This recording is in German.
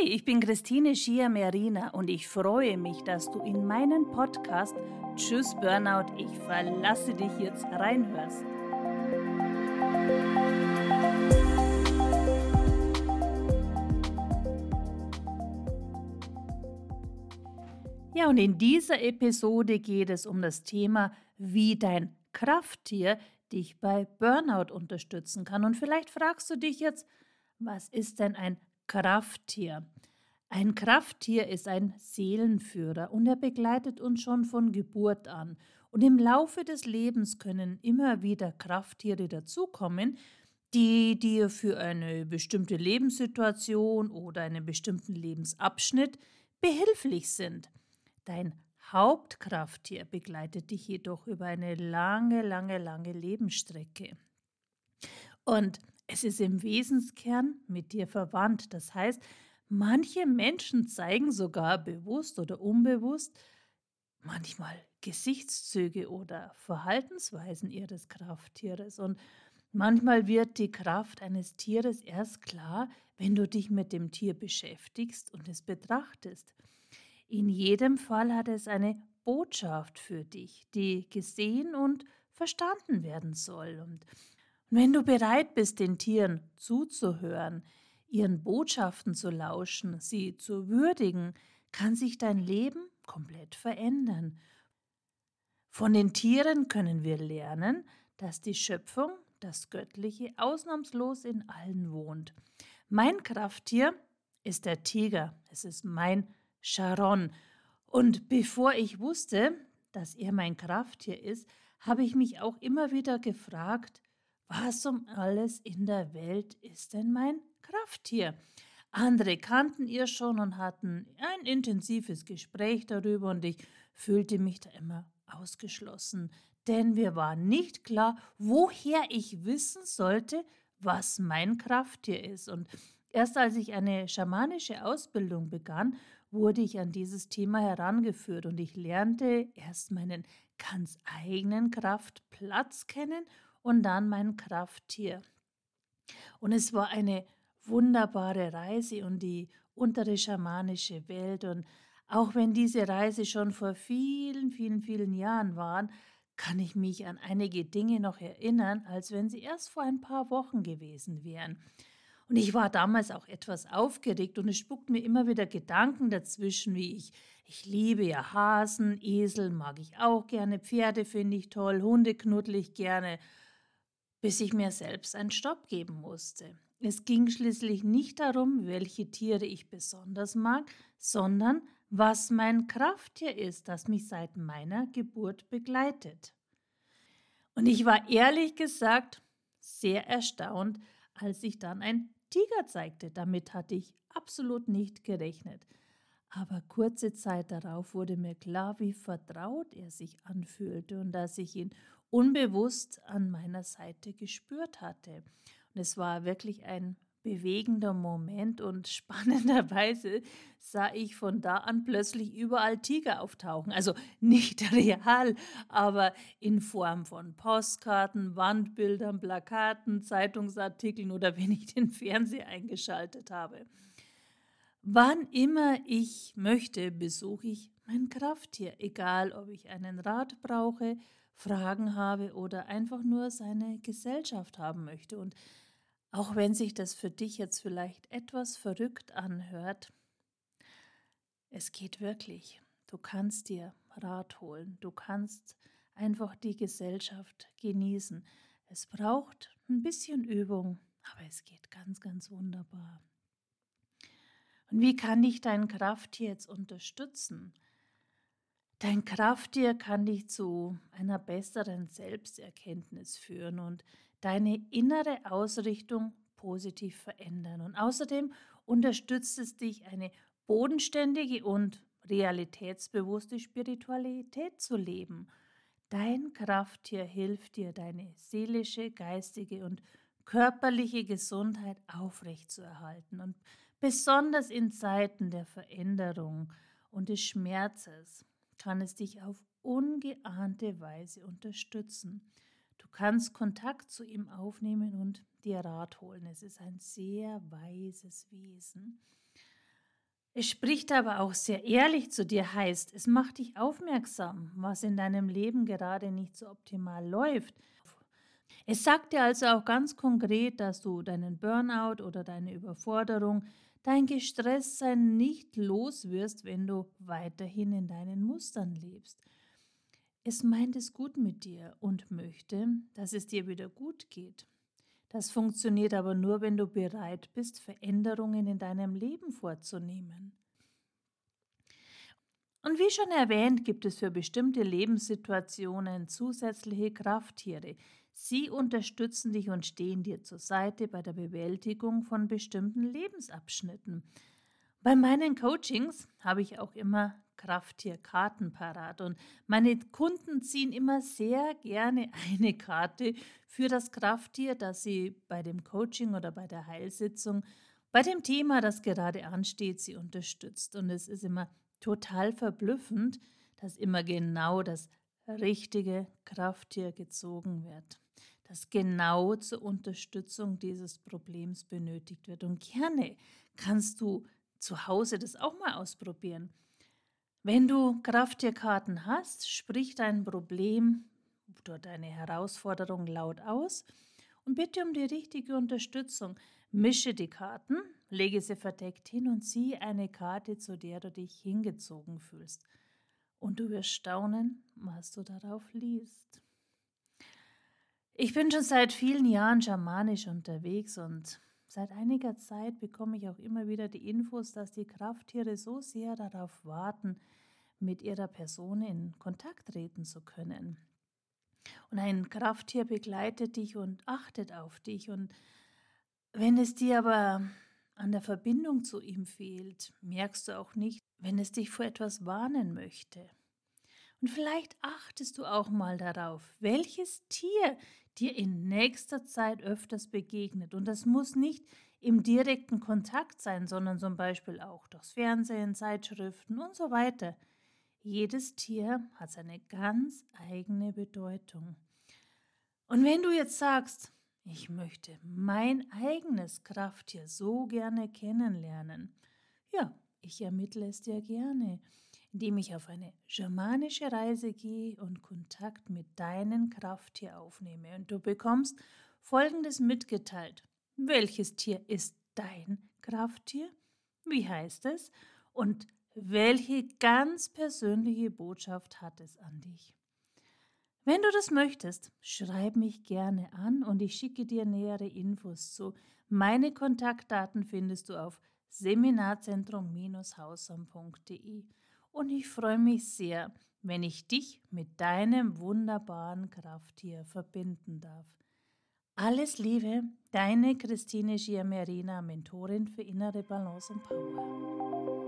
Hi, ich bin Christine Schier-Merina und ich freue mich, dass du in meinen Podcast Tschüss Burnout, ich verlasse dich jetzt reinhörst. Ja, und in dieser Episode geht es um das Thema, wie dein Krafttier dich bei Burnout unterstützen kann. Und vielleicht fragst du dich jetzt, was ist denn ein Krafttier? Ein Krafttier ist ein Seelenführer und er begleitet uns schon von Geburt an. Und im Laufe des Lebens können immer wieder Krafttiere dazukommen, die dir für eine bestimmte Lebenssituation oder einen bestimmten Lebensabschnitt behilflich sind. Dein Hauptkrafttier begleitet dich jedoch über eine lange, lange, lange Lebensstrecke. Und es ist im Wesenskern mit dir verwandt. Das heißt, manche Menschen zeigen sogar bewusst oder unbewusst manchmal Gesichtszüge oder Verhaltensweisen ihres Krafttieres. Und manchmal wird die Kraft eines Tieres erst klar, wenn du dich mit dem Tier beschäftigst und es betrachtest. In jedem Fall hat es eine Botschaft für dich, die gesehen und verstanden werden soll. Und wenn du bereit bist, den Tieren zuzuhören, ihren Botschaften zu lauschen, sie zu würdigen, kann sich dein Leben komplett verändern. Von den Tieren können wir lernen, dass die Schöpfung, das Göttliche, ausnahmslos in allen wohnt. Mein Krafttier ist der Tiger. Es ist mein Sharon. Und bevor ich wusste, dass er mein Krafttier ist, habe ich mich auch immer wieder gefragt, was um alles in der Welt ist denn mein Krafttier? Andere kannten ihr schon und hatten ein intensives Gespräch darüber und ich fühlte mich da immer ausgeschlossen, denn mir war nicht klar, woher ich wissen sollte, was mein Krafttier ist. Und erst als ich eine schamanische Ausbildung begann, wurde ich an dieses Thema herangeführt und ich lernte erst meinen ganz eigenen Kraftplatz kennen und dann mein Krafttier. Und es war eine wunderbare Reise und die untere schamanische Welt. Und auch wenn diese Reise schon vor vielen, vielen, vielen Jahren war, kann ich mich an einige Dinge noch erinnern, als wenn sie erst vor ein paar Wochen gewesen wären. Und ich war damals auch etwas aufgeregt und es spuckt mir immer wieder Gedanken dazwischen, wie ich, ich liebe ja Hasen, Esel mag ich auch gerne, Pferde finde ich toll, Hunde knuddel ich gerne, bis ich mir selbst einen Stopp geben musste. Es ging schließlich nicht darum, welche Tiere ich besonders mag, sondern was mein Krafttier ist, das mich seit meiner Geburt begleitet. Und ich war ehrlich gesagt sehr erstaunt, als ich dann ein Tiger zeigte. Damit hatte ich absolut nicht gerechnet. Aber kurze Zeit darauf wurde mir klar, wie vertraut er sich anfühlte und dass ich ihn unbewusst an meiner Seite gespürt hatte. Und es war wirklich ein bewegender Moment und spannenderweise sah ich von da an plötzlich überall Tiger auftauchen. Also nicht real, aber in Form von Postkarten, Wandbildern, Plakaten, Zeitungsartikeln oder wenn ich den Fernseher eingeschaltet habe. Wann immer ich möchte, besuche ich mein Krafttier, egal ob ich einen Rat brauche, Fragen habe oder einfach nur seine Gesellschaft haben möchte. Und auch wenn sich das für dich jetzt vielleicht etwas verrückt anhört, es geht wirklich. Du kannst dir Rat holen, du kannst einfach die Gesellschaft genießen. Es braucht ein bisschen Übung, aber es geht ganz, ganz wunderbar. Und wie kann dich dein Krafttier jetzt unterstützen? Dein Krafttier kann dich zu einer besseren Selbsterkenntnis führen und deine innere Ausrichtung positiv verändern. Und außerdem unterstützt es dich, eine bodenständige und realitätsbewusste Spiritualität zu leben. Dein Krafttier hilft dir, deine seelische, geistige und körperliche Gesundheit aufrechtzuerhalten. Und besonders in Zeiten der Veränderung und des Schmerzes kann es dich auf ungeahnte Weise unterstützen. Du kannst Kontakt zu ihm aufnehmen und dir Rat holen. Es ist ein sehr weises Wesen. Es spricht aber auch sehr ehrlich zu dir, heißt, es macht dich aufmerksam, was in deinem Leben gerade nicht so optimal läuft. Es sagt dir also auch ganz konkret, dass du deinen Burnout oder deine Überforderung, dein Gestresstsein nicht los wirst, wenn du weiterhin in deinen Mustern lebst. Es meint es gut mit dir und möchte, dass es dir wieder gut geht. Das funktioniert aber nur, wenn du bereit bist, Veränderungen in deinem Leben vorzunehmen. Und wie schon erwähnt, gibt es für bestimmte Lebenssituationen zusätzliche Krafttiere. Sie unterstützen dich und stehen dir zur Seite bei der Bewältigung von bestimmten Lebensabschnitten. Bei meinen Coachings habe ich auch immer Krafttierkarten parat und meine Kunden ziehen immer sehr gerne eine Karte für das Krafttier, das sie bei dem Coaching oder bei der Heilsitzung, bei dem Thema, das gerade ansteht, sie unterstützt. Und es ist immer total verblüffend, dass immer genau das richtige Krafttier gezogen wird, das genau zur Unterstützung dieses Problems benötigt wird. Und gerne kannst du zu Hause das auch mal ausprobieren. Wenn du Krafttierkarten hast, sprich dein Problem oder deine Herausforderung laut aus und bitte um die richtige Unterstützung. Mische die Karten, lege sie verdeckt hin und zieh eine Karte, zu der du dich hingezogen fühlst. Und du wirst staunen, was du darauf liest. Ich bin schon seit vielen Jahren schamanisch unterwegs und Seit einiger Zeit bekomme ich auch immer wieder die Infos, dass die Krafttiere so sehr darauf warten, mit ihrer Person in Kontakt treten zu können. Und ein Krafttier begleitet dich und achtet auf dich. Und wenn es dir aber an der Verbindung zu ihm fehlt, merkst du auch nicht, wenn es dich vor etwas warnen möchte. Und vielleicht achtest du auch mal darauf, welches Tier dir in nächster Zeit öfters begegnet. Und das muss nicht im direkten Kontakt sein, sondern zum Beispiel auch durchs Fernsehen, Zeitschriften und so weiter. Jedes Tier hat seine ganz eigene Bedeutung. Und wenn du jetzt sagst, ich möchte mein eigenes Krafttier so gerne kennenlernen, ja, ich ermittle es dir gerne indem ich auf eine schamanische Reise gehe und Kontakt mit deinem Krafttier aufnehme. Und du bekommst Folgendes mitgeteilt. Welches Tier ist dein Krafttier? Wie heißt es? Und welche ganz persönliche Botschaft hat es an dich? Wenn du das möchtest, schreib mich gerne an und ich schicke dir nähere Infos zu. Meine Kontaktdaten findest du auf seminarzentrum-hausam.de und ich freue mich sehr, wenn ich dich mit deinem wunderbaren Krafttier verbinden darf. Alles Liebe, deine Christine Giamerina, Mentorin für innere Balance und Power.